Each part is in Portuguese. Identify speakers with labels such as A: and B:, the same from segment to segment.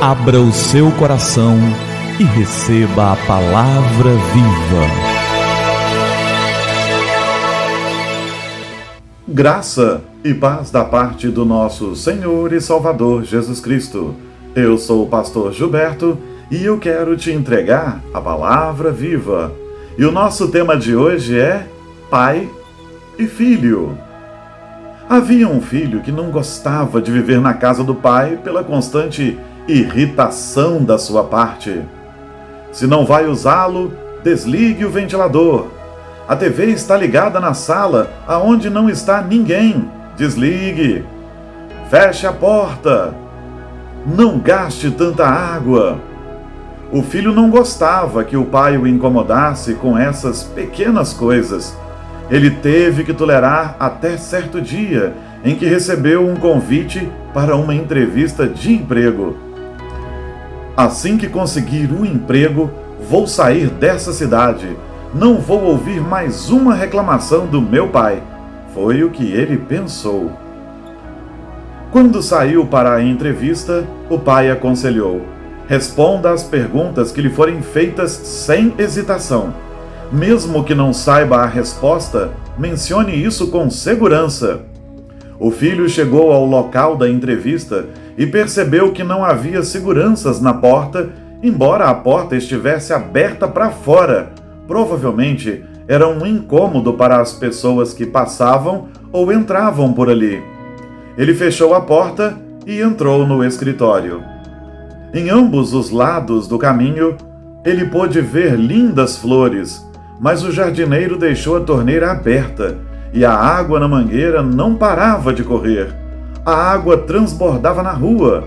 A: Abra o seu coração e receba a palavra viva.
B: Graça e paz da parte do nosso Senhor e Salvador Jesus Cristo. Eu sou o pastor Gilberto e eu quero te entregar a palavra viva. E o nosso tema de hoje é Pai e Filho. Havia um filho que não gostava de viver na casa do pai pela constante irritação da sua parte. Se não vai usá-lo, desligue o ventilador. A TV está ligada na sala aonde não está ninguém. Desligue. Feche a porta. Não gaste tanta água. O filho não gostava que o pai o incomodasse com essas pequenas coisas ele teve que tolerar até certo dia em que recebeu um convite para uma entrevista de emprego. Assim que conseguir um emprego, vou sair dessa cidade. Não vou ouvir mais uma reclamação do meu pai. Foi o que ele pensou. Quando saiu para a entrevista, o pai aconselhou: responda às perguntas que lhe forem feitas sem hesitação mesmo que não saiba a resposta, mencione isso com segurança. O filho chegou ao local da entrevista e percebeu que não havia seguranças na porta, embora a porta estivesse aberta para fora. Provavelmente era um incômodo para as pessoas que passavam ou entravam por ali. Ele fechou a porta e entrou no escritório. Em ambos os lados do caminho, ele pôde ver lindas flores mas o jardineiro deixou a torneira aberta e a água na mangueira não parava de correr. A água transbordava na rua.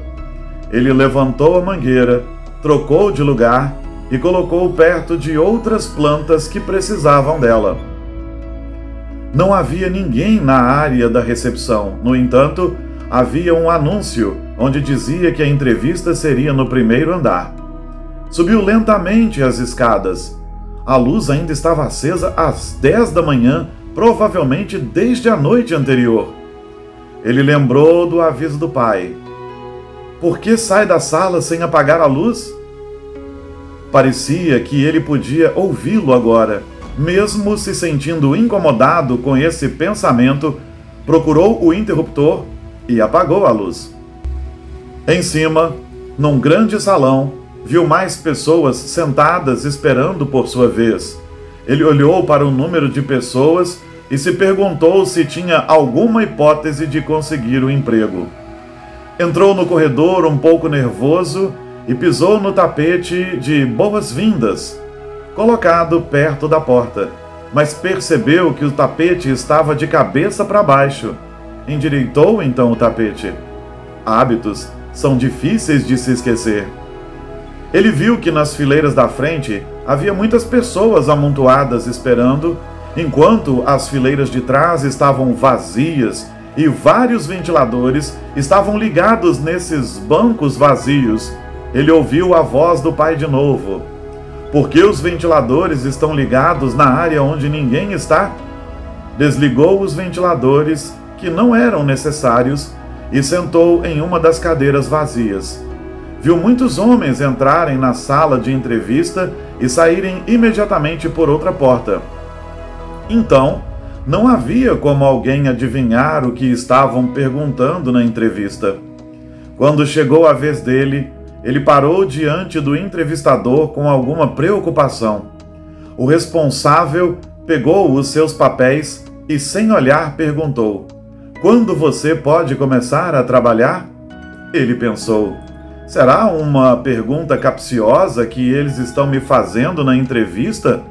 B: Ele levantou a mangueira, trocou de lugar e colocou perto de outras plantas que precisavam dela. Não havia ninguém na área da recepção. No entanto, havia um anúncio onde dizia que a entrevista seria no primeiro andar. Subiu lentamente as escadas a luz ainda estava acesa às 10 da manhã, provavelmente desde a noite anterior. Ele lembrou do aviso do pai. Por que sai da sala sem apagar a luz? Parecia que ele podia ouvi-lo agora. Mesmo se sentindo incomodado com esse pensamento, procurou o interruptor e apagou a luz. Em cima, num grande salão, viu mais pessoas sentadas esperando por sua vez. Ele olhou para o número de pessoas e se perguntou se tinha alguma hipótese de conseguir o um emprego. Entrou no corredor um pouco nervoso e pisou no tapete de boas-vindas, colocado perto da porta, mas percebeu que o tapete estava de cabeça para baixo. Endireitou então o tapete. Hábitos são difíceis de se esquecer. Ele viu que nas fileiras da frente havia muitas pessoas amontoadas esperando, enquanto as fileiras de trás estavam vazias e vários ventiladores estavam ligados nesses bancos vazios. Ele ouviu a voz do pai de novo. Por que os ventiladores estão ligados na área onde ninguém está? Desligou os ventiladores que não eram necessários e sentou em uma das cadeiras vazias viu muitos homens entrarem na sala de entrevista e saírem imediatamente por outra porta. Então, não havia como alguém adivinhar o que estavam perguntando na entrevista. Quando chegou a vez dele, ele parou diante do entrevistador com alguma preocupação. O responsável pegou os seus papéis e, sem olhar, perguntou: Quando você pode começar a trabalhar? Ele pensou: Será uma pergunta capciosa que eles estão me fazendo na entrevista?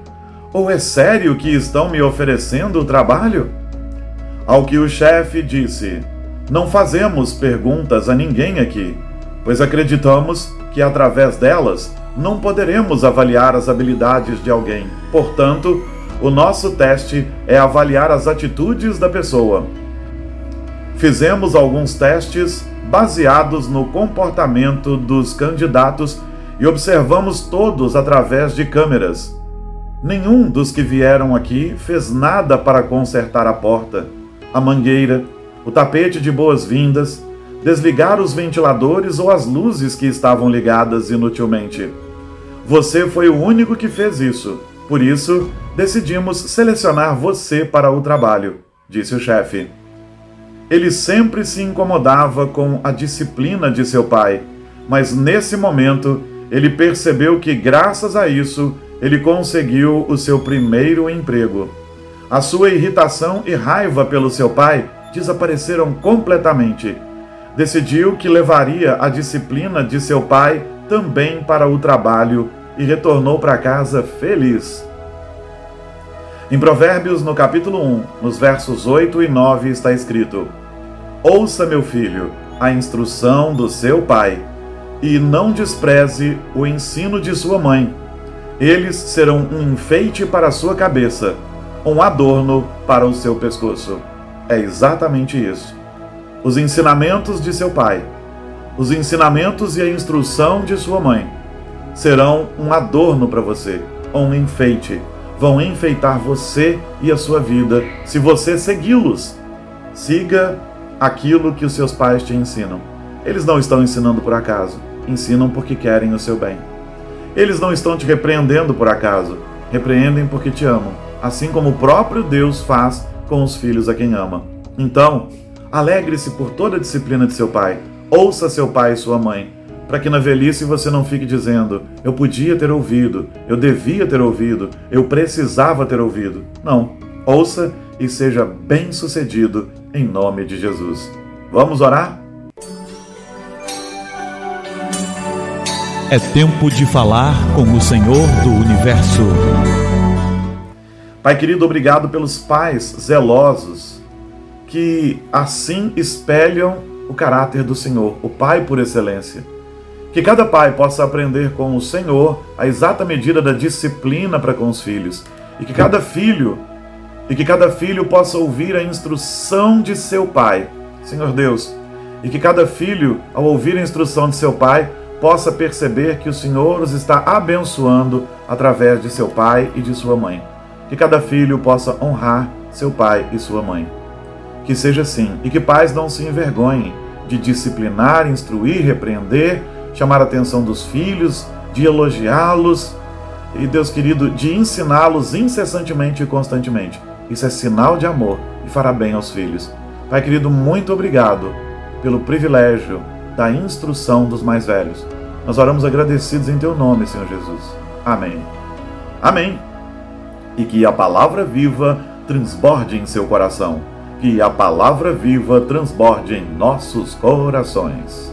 B: Ou é sério que estão me oferecendo o trabalho? Ao que o chefe disse: Não fazemos perguntas a ninguém aqui, pois acreditamos que através delas não poderemos avaliar as habilidades de alguém. Portanto, o nosso teste é avaliar as atitudes da pessoa. Fizemos alguns testes baseados no comportamento dos candidatos e observamos todos através de câmeras. Nenhum dos que vieram aqui fez nada para consertar a porta, a mangueira, o tapete de boas-vindas, desligar os ventiladores ou as luzes que estavam ligadas inutilmente. Você foi o único que fez isso. Por isso, decidimos selecionar você para o trabalho, disse o chefe. Ele sempre se incomodava com a disciplina de seu pai, mas nesse momento ele percebeu que, graças a isso, ele conseguiu o seu primeiro emprego. A sua irritação e raiva pelo seu pai desapareceram completamente. Decidiu que levaria a disciplina de seu pai também para o trabalho e retornou para casa feliz. Em Provérbios, no capítulo 1, nos versos 8 e 9, está escrito: Ouça, meu filho, a instrução do seu pai, e não despreze o ensino de sua mãe. Eles serão um enfeite para a sua cabeça, um adorno para o seu pescoço. É exatamente isso. Os ensinamentos de seu pai, os ensinamentos e a instrução de sua mãe serão um adorno para você, um enfeite. Vão enfeitar você e a sua vida se você segui-los. Siga aquilo que os seus pais te ensinam. Eles não estão ensinando por acaso, ensinam porque querem o seu bem. Eles não estão te repreendendo por acaso, repreendem porque te amam, assim como o próprio Deus faz com os filhos a quem ama. Então, alegre-se por toda a disciplina de seu pai, ouça seu pai e sua mãe, para que na velhice você não fique dizendo: eu podia ter ouvido, eu devia ter ouvido, eu precisava ter ouvido. Não, ouça e seja bem-sucedido em nome de Jesus. Vamos orar?
A: É tempo de falar com o Senhor do universo.
B: Pai querido, obrigado pelos pais zelosos que assim espelham o caráter do Senhor, o Pai por excelência. Que cada pai possa aprender com o Senhor a exata medida da disciplina para com os filhos, e que cada filho e que cada filho possa ouvir a instrução de seu pai, Senhor Deus, e que cada filho, ao ouvir a instrução de seu pai, possa perceber que o Senhor os está abençoando através de seu pai e de sua mãe. Que cada filho possa honrar seu pai e sua mãe. Que seja assim, e que pais não se envergonhem de disciplinar, instruir, repreender, chamar a atenção dos filhos, de elogiá-los e, Deus querido, de ensiná-los incessantemente e constantemente isso é sinal de amor e fará bem aos filhos. Pai querido, muito obrigado pelo privilégio da instrução dos mais velhos. Nós oramos agradecidos em teu nome, Senhor Jesus. Amém. Amém. E que a palavra viva transborde em seu coração. Que a palavra viva transborde em nossos corações.